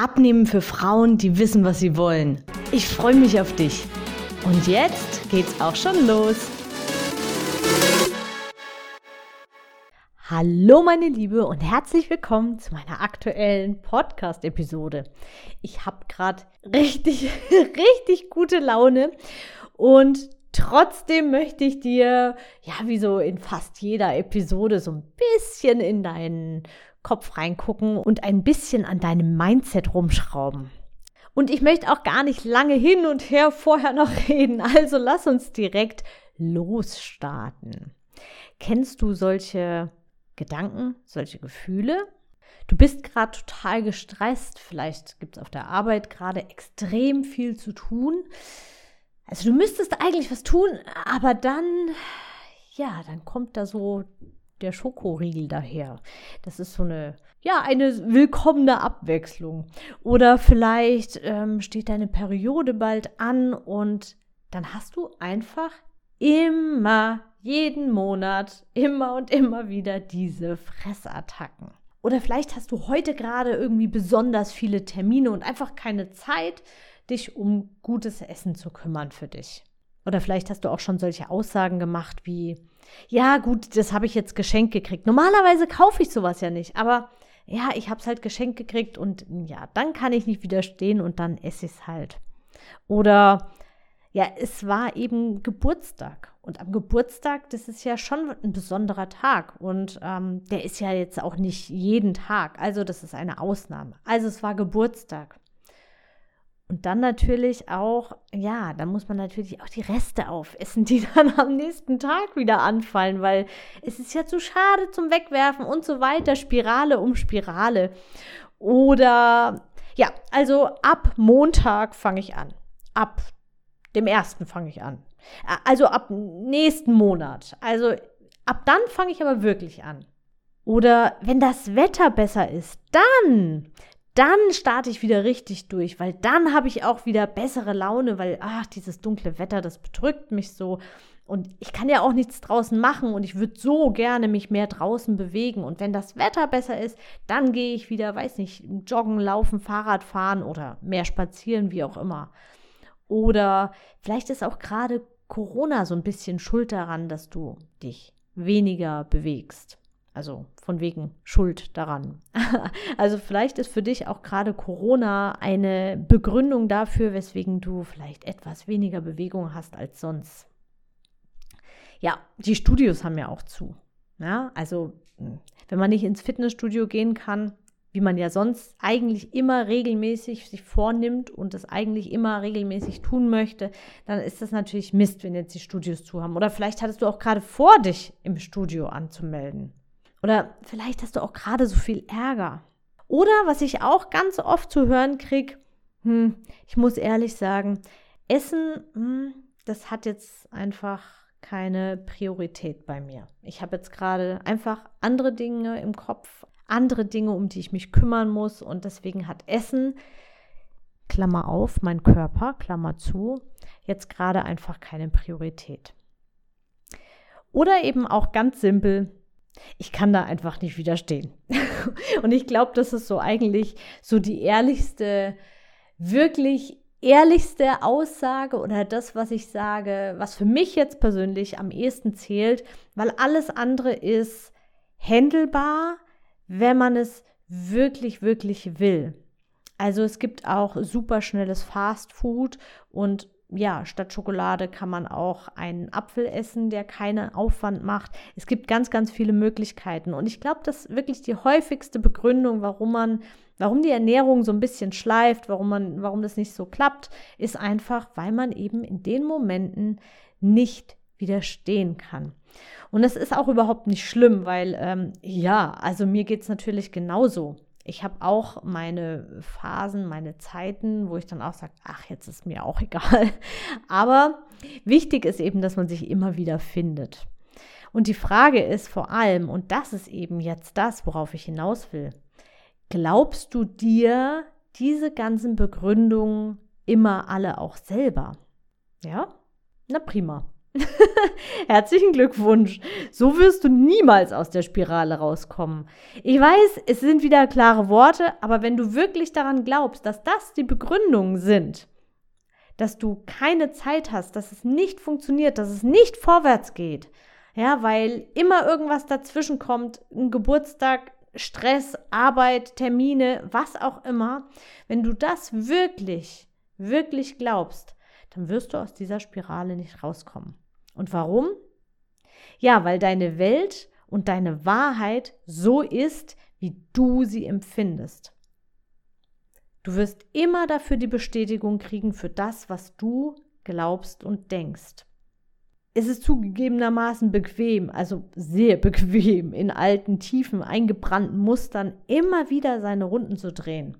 Abnehmen für Frauen, die wissen, was sie wollen. Ich freue mich auf dich. Und jetzt geht's auch schon los. Hallo meine Liebe und herzlich willkommen zu meiner aktuellen Podcast-Episode. Ich habe gerade richtig, richtig gute Laune und trotzdem möchte ich dir, ja, wie so in fast jeder Episode, so ein bisschen in deinen Kopf reingucken und ein bisschen an deinem Mindset rumschrauben. Und ich möchte auch gar nicht lange hin und her vorher noch reden, also lass uns direkt losstarten. Kennst du solche Gedanken, solche Gefühle? Du bist gerade total gestresst, vielleicht gibt es auf der Arbeit gerade extrem viel zu tun. Also du müsstest eigentlich was tun, aber dann, ja, dann kommt da so der Schokoriegel daher. Das ist so eine, ja, eine willkommene Abwechslung. Oder vielleicht ähm, steht deine Periode bald an und dann hast du einfach immer, jeden Monat, immer und immer wieder diese Fressattacken. Oder vielleicht hast du heute gerade irgendwie besonders viele Termine und einfach keine Zeit, dich um gutes Essen zu kümmern für dich. Oder vielleicht hast du auch schon solche Aussagen gemacht wie, ja gut, das habe ich jetzt geschenkt gekriegt. Normalerweise kaufe ich sowas ja nicht, aber ja, ich habe es halt geschenkt gekriegt und ja, dann kann ich nicht widerstehen und dann esse ich es halt. Oder ja, es war eben Geburtstag. Und am Geburtstag, das ist ja schon ein besonderer Tag. Und ähm, der ist ja jetzt auch nicht jeden Tag. Also das ist eine Ausnahme. Also es war Geburtstag. Und dann natürlich auch, ja, dann muss man natürlich auch die Reste aufessen, die dann am nächsten Tag wieder anfallen, weil es ist ja zu schade zum Wegwerfen und so weiter, Spirale um Spirale. Oder ja, also ab Montag fange ich an. Ab dem ersten fange ich an. Also ab nächsten Monat. Also ab dann fange ich aber wirklich an. Oder wenn das Wetter besser ist, dann, dann starte ich wieder richtig durch, weil dann habe ich auch wieder bessere Laune, weil, ach, dieses dunkle Wetter, das bedrückt mich so. Und ich kann ja auch nichts draußen machen und ich würde so gerne mich mehr draußen bewegen. Und wenn das Wetter besser ist, dann gehe ich wieder, weiß nicht, joggen, laufen, Fahrrad fahren oder mehr spazieren, wie auch immer. Oder vielleicht ist auch gerade Corona so ein bisschen schuld daran, dass du dich weniger bewegst. Also von wegen Schuld daran. also vielleicht ist für dich auch gerade Corona eine Begründung dafür, weswegen du vielleicht etwas weniger Bewegung hast als sonst. Ja, die Studios haben ja auch zu. Ja, also hm, wenn man nicht ins Fitnessstudio gehen kann, wie man ja sonst eigentlich immer regelmäßig sich vornimmt und das eigentlich immer regelmäßig tun möchte, dann ist das natürlich Mist, wenn jetzt die Studios zu haben. Oder vielleicht hattest du auch gerade vor, dich im Studio anzumelden. Oder vielleicht hast du auch gerade so viel Ärger. Oder was ich auch ganz oft zu hören kriege, hm, ich muss ehrlich sagen, Essen, hm, das hat jetzt einfach keine Priorität bei mir. Ich habe jetzt gerade einfach andere Dinge im Kopf, andere Dinge, um die ich mich kümmern muss. Und deswegen hat Essen, Klammer auf, mein Körper, Klammer zu, jetzt gerade einfach keine Priorität. Oder eben auch ganz simpel, ich kann da einfach nicht widerstehen. Und ich glaube, das ist so eigentlich so die ehrlichste, wirklich ehrlichste Aussage oder das, was ich sage, was für mich jetzt persönlich am ehesten zählt, weil alles andere ist händelbar, wenn man es wirklich, wirklich will. Also es gibt auch super schnelles Fast Food und ja, statt Schokolade kann man auch einen Apfel essen, der keinen Aufwand macht. Es gibt ganz, ganz viele Möglichkeiten. Und ich glaube, dass wirklich die häufigste Begründung, warum man, warum die Ernährung so ein bisschen schleift, warum man, warum das nicht so klappt, ist einfach, weil man eben in den Momenten nicht widerstehen kann. Und das ist auch überhaupt nicht schlimm, weil ähm, ja, also mir geht es natürlich genauso. Ich habe auch meine Phasen, meine Zeiten, wo ich dann auch sage, ach, jetzt ist mir auch egal. Aber wichtig ist eben, dass man sich immer wieder findet. Und die Frage ist vor allem, und das ist eben jetzt das, worauf ich hinaus will, glaubst du dir diese ganzen Begründungen immer alle auch selber? Ja? Na prima. Herzlichen Glückwunsch. So wirst du niemals aus der Spirale rauskommen. Ich weiß, es sind wieder klare Worte, aber wenn du wirklich daran glaubst, dass das die Begründungen sind, dass du keine Zeit hast, dass es nicht funktioniert, dass es nicht vorwärts geht, ja, weil immer irgendwas dazwischen kommt, ein Geburtstag, Stress, Arbeit, Termine, was auch immer, wenn du das wirklich, wirklich glaubst, dann wirst du aus dieser Spirale nicht rauskommen. Und warum? Ja, weil deine Welt und deine Wahrheit so ist, wie du sie empfindest. Du wirst immer dafür die Bestätigung kriegen für das, was du glaubst und denkst. Es ist zugegebenermaßen bequem, also sehr bequem, in alten, tiefen, eingebrannten Mustern immer wieder seine Runden zu drehen.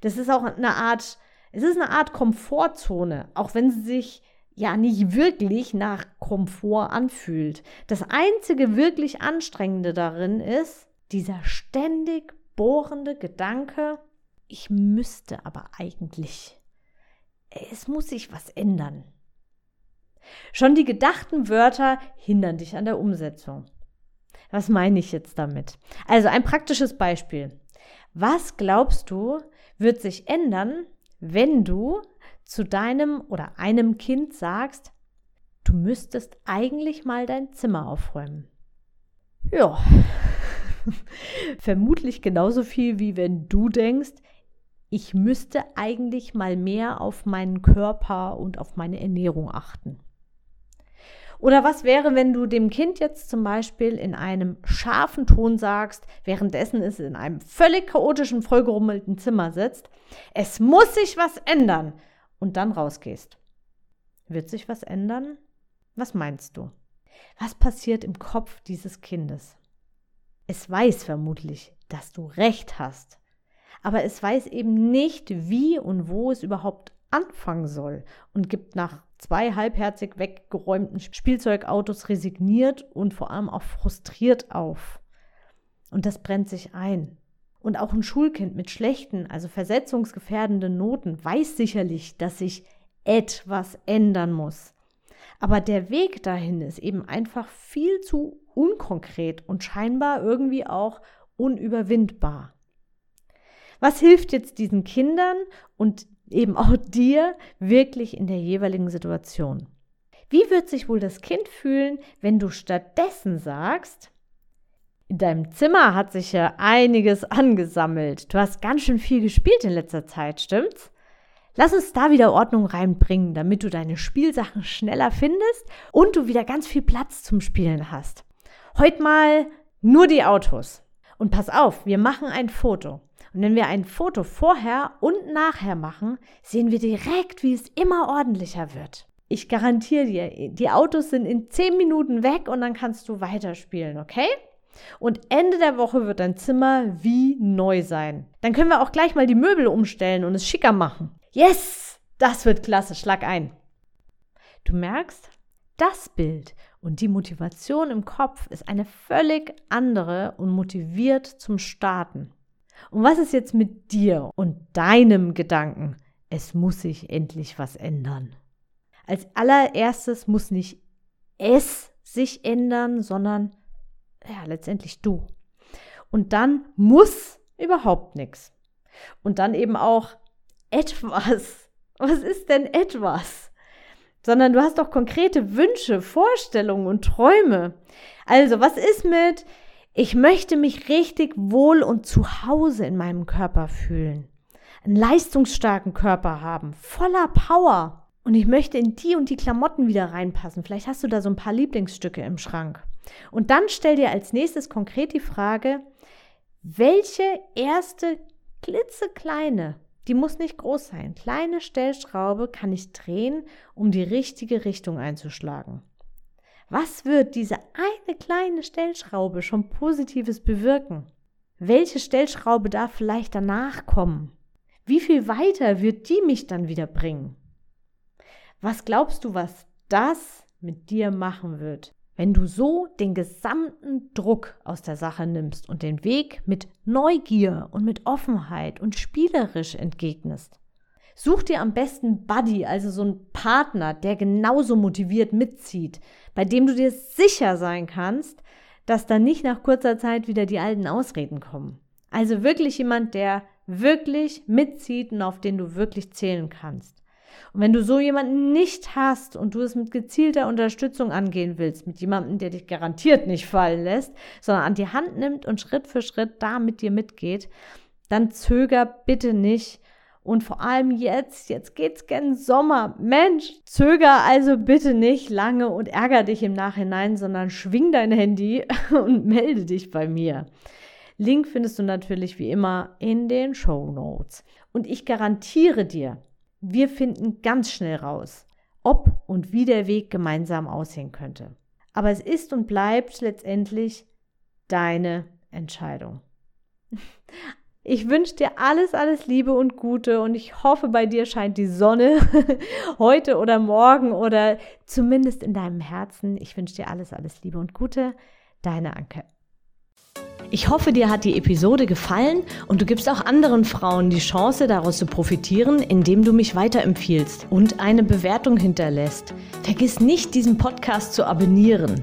Das ist auch eine Art, es ist eine Art Komfortzone, auch wenn sie sich ja nicht wirklich nach Komfort anfühlt. Das einzige wirklich Anstrengende darin ist dieser ständig bohrende Gedanke, ich müsste aber eigentlich. Es muss sich was ändern. Schon die gedachten Wörter hindern dich an der Umsetzung. Was meine ich jetzt damit? Also ein praktisches Beispiel. Was glaubst du, wird sich ändern, wenn du zu deinem oder einem Kind sagst, du müsstest eigentlich mal dein Zimmer aufräumen. Ja, vermutlich genauso viel wie wenn du denkst, ich müsste eigentlich mal mehr auf meinen Körper und auf meine Ernährung achten. Oder was wäre, wenn du dem Kind jetzt zum Beispiel in einem scharfen Ton sagst, währenddessen es in einem völlig chaotischen, vollgerummelten Zimmer sitzt, es muss sich was ändern und dann rausgehst. Wird sich was ändern? Was meinst du? Was passiert im Kopf dieses Kindes? Es weiß vermutlich, dass du recht hast, aber es weiß eben nicht, wie und wo es überhaupt anfangen soll und gibt nach zwei halbherzig weggeräumten Spielzeugautos resigniert und vor allem auch frustriert auf. Und das brennt sich ein. Und auch ein Schulkind mit schlechten, also versetzungsgefährdenden Noten weiß sicherlich, dass sich etwas ändern muss. Aber der Weg dahin ist eben einfach viel zu unkonkret und scheinbar irgendwie auch unüberwindbar. Was hilft jetzt diesen Kindern und eben auch dir wirklich in der jeweiligen Situation? Wie wird sich wohl das Kind fühlen, wenn du stattdessen sagst, in deinem Zimmer hat sich ja einiges angesammelt. Du hast ganz schön viel gespielt in letzter Zeit, stimmt's? Lass uns da wieder Ordnung reinbringen, damit du deine Spielsachen schneller findest und du wieder ganz viel Platz zum Spielen hast. Heute mal nur die Autos. Und pass auf, wir machen ein Foto. Und wenn wir ein Foto vorher und nachher machen, sehen wir direkt, wie es immer ordentlicher wird. Ich garantiere dir, die Autos sind in 10 Minuten weg und dann kannst du weiterspielen, okay? Und Ende der Woche wird dein Zimmer wie neu sein. Dann können wir auch gleich mal die Möbel umstellen und es schicker machen. Yes, das wird klasse, schlag ein. Du merkst, das Bild und die Motivation im Kopf ist eine völlig andere und motiviert zum Starten. Und was ist jetzt mit dir und deinem Gedanken? Es muss sich endlich was ändern. Als allererstes muss nicht es sich ändern, sondern ja, letztendlich du. Und dann muss überhaupt nichts. Und dann eben auch etwas. Was ist denn etwas? Sondern du hast doch konkrete Wünsche, Vorstellungen und Träume. Also, was ist mit, ich möchte mich richtig wohl und zu Hause in meinem Körper fühlen, einen leistungsstarken Körper haben, voller Power. Und ich möchte in die und die Klamotten wieder reinpassen. Vielleicht hast du da so ein paar Lieblingsstücke im Schrank. Und dann stell dir als nächstes konkret die Frage, welche erste klitzekleine, die muss nicht groß sein, kleine Stellschraube kann ich drehen, um die richtige Richtung einzuschlagen? Was wird diese eine kleine Stellschraube schon Positives bewirken? Welche Stellschraube darf vielleicht danach kommen? Wie viel weiter wird die mich dann wieder bringen? Was glaubst du, was das mit dir machen wird, wenn du so den gesamten Druck aus der Sache nimmst und den Weg mit Neugier und mit Offenheit und spielerisch entgegnest? Such dir am besten Buddy, also so einen Partner, der genauso motiviert mitzieht, bei dem du dir sicher sein kannst, dass dann nicht nach kurzer Zeit wieder die alten Ausreden kommen. Also wirklich jemand, der wirklich mitzieht und auf den du wirklich zählen kannst. Und wenn du so jemanden nicht hast und du es mit gezielter Unterstützung angehen willst, mit jemandem, der dich garantiert nicht fallen lässt, sondern an die Hand nimmt und Schritt für Schritt da mit dir mitgeht, dann zöger bitte nicht, und vor allem jetzt, jetzt geht's gern Sommer. Mensch, zöger also bitte nicht lange und ärger dich im Nachhinein, sondern schwing dein Handy und melde dich bei mir. Link findest du natürlich wie immer in den Show Notes. Und ich garantiere dir, wir finden ganz schnell raus, ob und wie der Weg gemeinsam aussehen könnte. Aber es ist und bleibt letztendlich deine Entscheidung. Ich wünsche dir alles, alles Liebe und Gute und ich hoffe, bei dir scheint die Sonne heute oder morgen oder zumindest in deinem Herzen. Ich wünsche dir alles, alles Liebe und Gute. Deine Anke. Ich hoffe, dir hat die Episode gefallen und du gibst auch anderen Frauen die Chance, daraus zu profitieren, indem du mich weiterempfiehlst und eine Bewertung hinterlässt. Vergiss nicht, diesen Podcast zu abonnieren.